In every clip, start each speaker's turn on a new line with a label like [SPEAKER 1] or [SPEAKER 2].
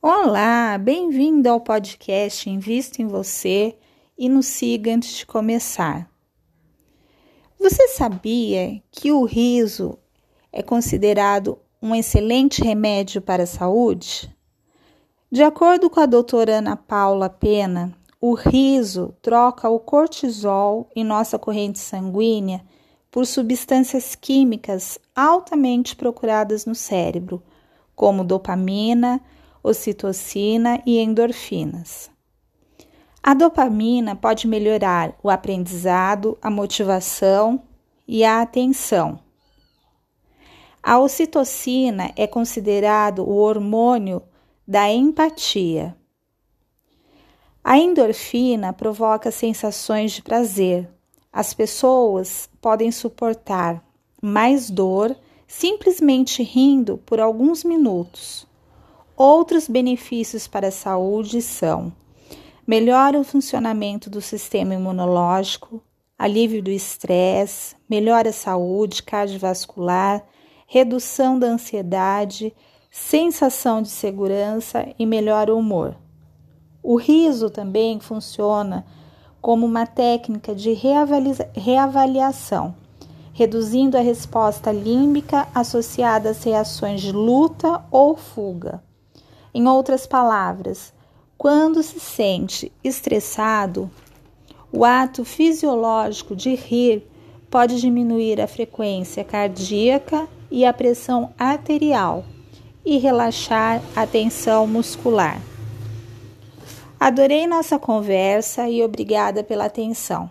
[SPEAKER 1] Olá, bem-vindo ao podcast Invisto em Você e nos siga antes de começar. Você sabia que o riso é considerado um excelente remédio para a saúde? De acordo com a doutora Ana Paula Pena, o riso troca o cortisol em nossa corrente sanguínea por substâncias químicas altamente procuradas no cérebro, como dopamina, ocitocina e endorfinas. A dopamina pode melhorar o aprendizado, a motivação e a atenção. A ocitocina é considerado o hormônio da empatia. A endorfina provoca sensações de prazer. As pessoas podem suportar mais dor simplesmente rindo por alguns minutos. Outros benefícios para a saúde são: melhora o funcionamento do sistema imunológico, alívio do estresse, melhora a saúde cardiovascular, redução da ansiedade, sensação de segurança e melhora o humor. O riso também funciona como uma técnica de reavaliação, reduzindo a resposta límbica associada às reações de luta ou fuga. Em outras palavras, quando se sente estressado, o ato fisiológico de rir pode diminuir a frequência cardíaca e a pressão arterial e relaxar a tensão muscular. Adorei nossa conversa e obrigada pela atenção.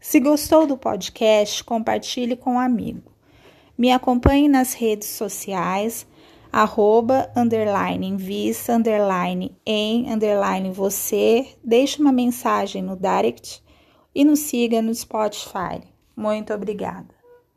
[SPEAKER 1] Se gostou do podcast, compartilhe com um amigo. Me acompanhe nas redes sociais arroba, underline, invista, underline, em, underline, você. Deixe uma mensagem no direct e nos siga no Spotify. Muito obrigada.